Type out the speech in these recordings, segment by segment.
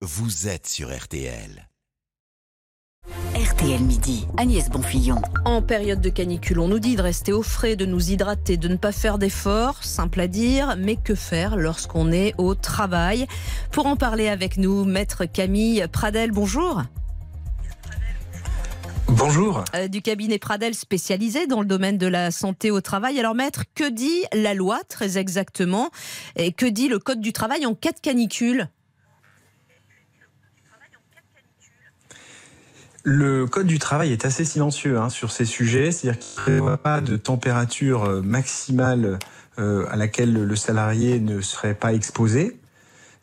vous êtes sur RTL. RTL Midi, Agnès Bonfillon. En période de canicule, on nous dit de rester au frais, de nous hydrater, de ne pas faire d'efforts, simple à dire, mais que faire lorsqu'on est au travail? Pour en parler avec nous, maître Camille Pradel, bonjour. Bonjour. Euh, du cabinet Pradel spécialisé dans le domaine de la santé au travail. Alors maître, que dit la loi très exactement Et que dit le Code du travail en cas de canicule? Le Code du travail est assez silencieux hein, sur ces sujets, c'est-à-dire qu'il n'y a pas de température euh, maximale euh, à laquelle le salarié ne serait pas exposé.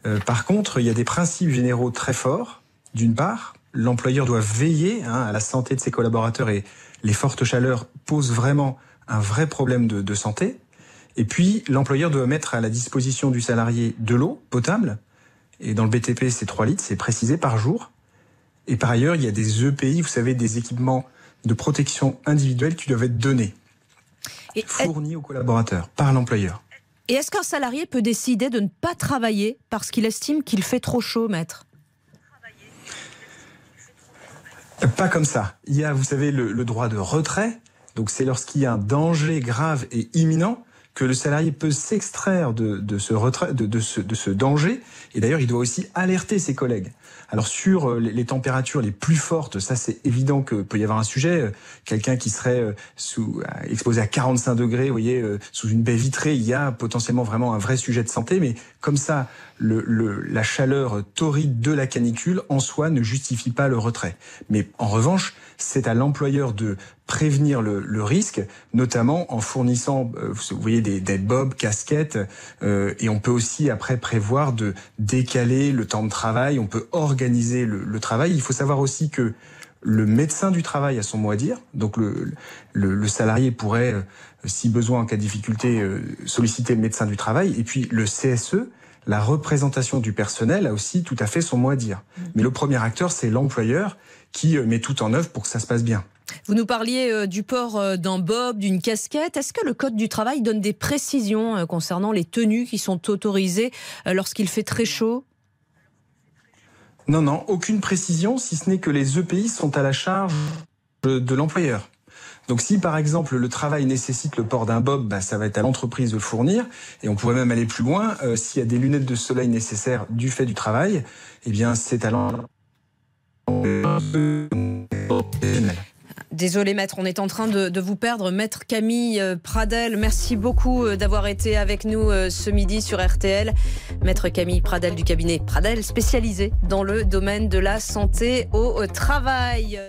Euh, par contre, il y a des principes généraux très forts. D'une part, l'employeur doit veiller hein, à la santé de ses collaborateurs et les fortes chaleurs posent vraiment un vrai problème de, de santé. Et puis, l'employeur doit mettre à la disposition du salarié de l'eau potable. Et dans le BTP, c'est 3 litres, c'est précisé par jour. Et par ailleurs, il y a des EPI, vous savez, des équipements de protection individuelle qui doivent être donnés, Et, fournis aux collaborateurs par l'employeur. et est-ce qu'un salarié peut décider de ne pas travailler parce qu'il estime qu'il fait trop chaud, maître? Pas comme ça. Il y a, vous savez, le, le droit de retrait. Donc c'est lorsqu'il y a un danger grave et imminent que le salarié peut s'extraire de, de ce retrait, de, de, ce, de ce danger. Et d'ailleurs, il doit aussi alerter ses collègues. Alors sur euh, les, températures les plus fortes, ça c'est évident que peut y avoir un sujet. Euh, Quelqu'un qui serait euh, sous, exposé à 45 degrés, vous voyez, sous une baie vitrée, il y a potentiellement vraiment un vrai sujet de santé. Mais comme ça, le, le, la chaleur torride de la canicule en soi ne justifie pas le retrait. Mais en revanche, c'est à l'employeur de prévenir le, le, risque, notamment en fournissant, euh, vous voyez, des, des bobs, casquettes, euh, et on peut aussi après prévoir de décaler le temps de travail, on peut organiser le, le travail. Il faut savoir aussi que le médecin du travail a son mot à dire, donc le, le, le salarié pourrait, euh, si besoin en cas de difficulté, euh, solliciter le médecin du travail, et puis le CSE, la représentation du personnel a aussi tout à fait son mot à dire. Mais le premier acteur, c'est l'employeur qui euh, met tout en œuvre pour que ça se passe bien. Vous nous parliez euh, du port euh, d'un bob, d'une casquette. Est-ce que le Code du travail donne des précisions concernant les tenues qui sont autorisées lorsqu'il fait très chaud? Non, non, aucune précision, si ce n'est que les EPI sont à la charge de l'employeur. Donc si par exemple le travail nécessite le port d'un bob, bah, ça va être à l'entreprise de le fournir. Et on pourrait même aller plus loin. Euh, S'il y a des lunettes de soleil nécessaires du fait du travail, eh bien c'est à l'entreprise. Désolé maître, on est en train de, vous perdre. Maître Camille euh, Pradel, merci beaucoup euh, d'avoir été avec nous ce midi sur RTL. Maître Camille Pradel du cabinet Pradel, spécialisé dans le domaine de la santé au travail.